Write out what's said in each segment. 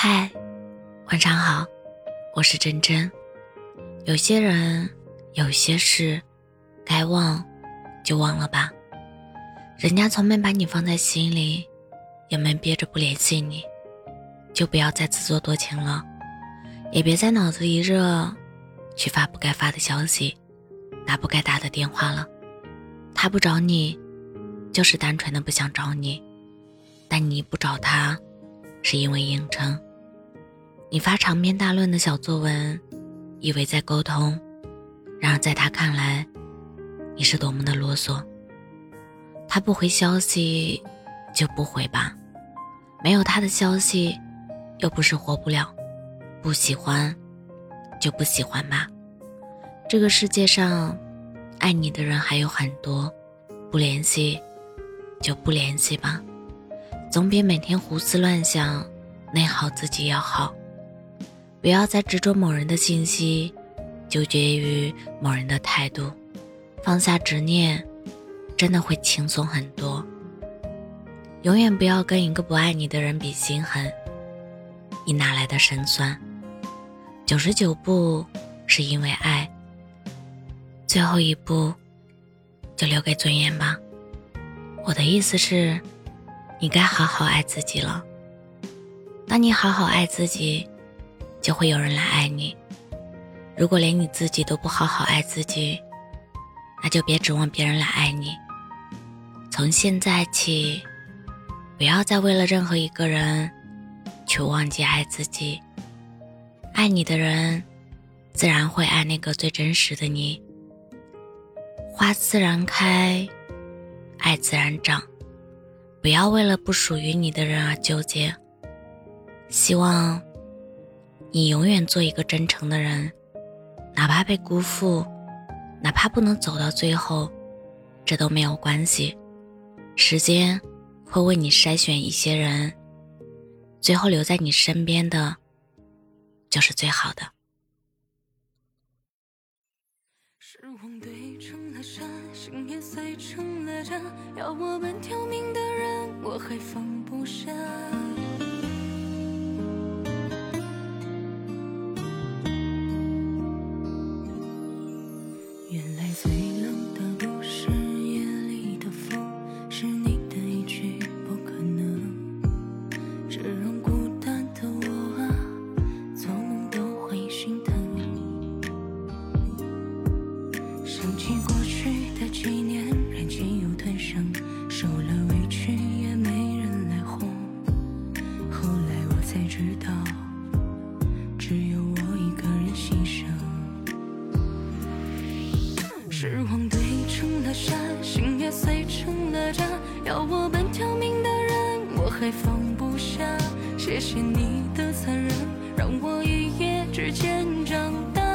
嗨，晚上好，我是真真。有些人，有些事，该忘就忘了吧。人家从没把你放在心里，也没憋着不联系你，就不要再自作多情了，也别在脑子一热去发不该发的消息，打不该打的电话了。他不找你，就是单纯的不想找你，但你不找他，是因为硬撑。你发长篇大论的小作文，以为在沟通，然而在他看来，你是多么的啰嗦。他不回消息，就不回吧，没有他的消息，又不是活不了。不喜欢，就不喜欢吧。这个世界上，爱你的人还有很多，不联系，就不联系吧，总比每天胡思乱想、内耗自己要好。不要再执着某人的信息，纠结于某人的态度，放下执念，真的会轻松很多。永远不要跟一个不爱你的人比心狠，你哪来的胜算？九十九步是因为爱，最后一步就留给尊严吧。我的意思是，你该好好爱自己了。当你好好爱自己。就会有人来爱你。如果连你自己都不好好爱自己，那就别指望别人来爱你。从现在起，不要再为了任何一个人去忘记爱自己。爱你的人，自然会爱那个最真实的你。花自然开，爱自然长。不要为了不属于你的人而纠结。希望。你永远做一个真诚的人，哪怕被辜负，哪怕不能走到最后，这都没有关系。时间会为你筛选一些人，最后留在你身边的，就是最好的。失望堆成了山，心也碎成了渣，要我们挑明的人，我还放不下。想起过去的几年忍气又吞声受了委屈也没人来哄。后来我才知道只有我一个人牺牲。失望堆成了山心也碎成了渣。要我半条命的人我还放不下。谢谢你的残忍让我一夜之间长大。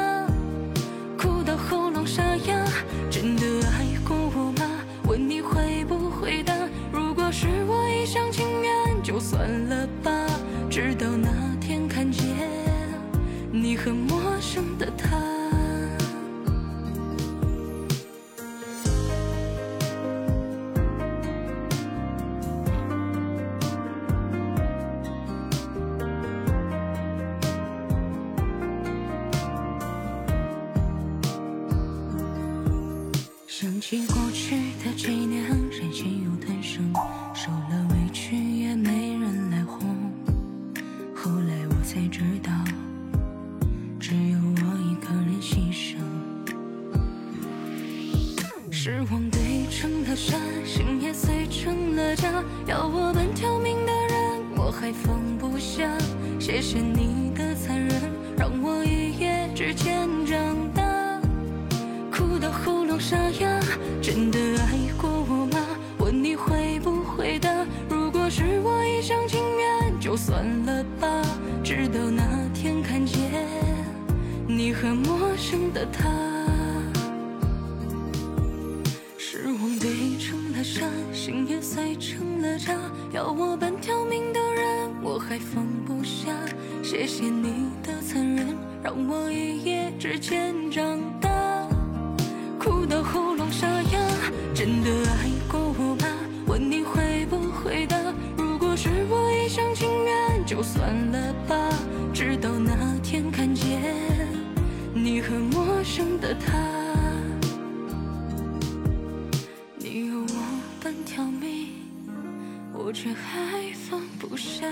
你和陌生的他。想起过去的几年，忍心又贪生，受了委屈也没人来哄。后来我才知道，要我半条命的人，我还放不下。谢谢你的残忍，让我一夜之间长大。哭到喉咙沙哑，真的爱过我吗？问你会不会答？如果是我一厢情愿，就算了吧。直到那天看见你和陌生的他，失望堆成了山，心也碎成了渣。要我半条命的人，我还放不下。谢谢你的残忍，让我一夜之间长大。哭到喉咙沙哑，真的爱我却还放不下。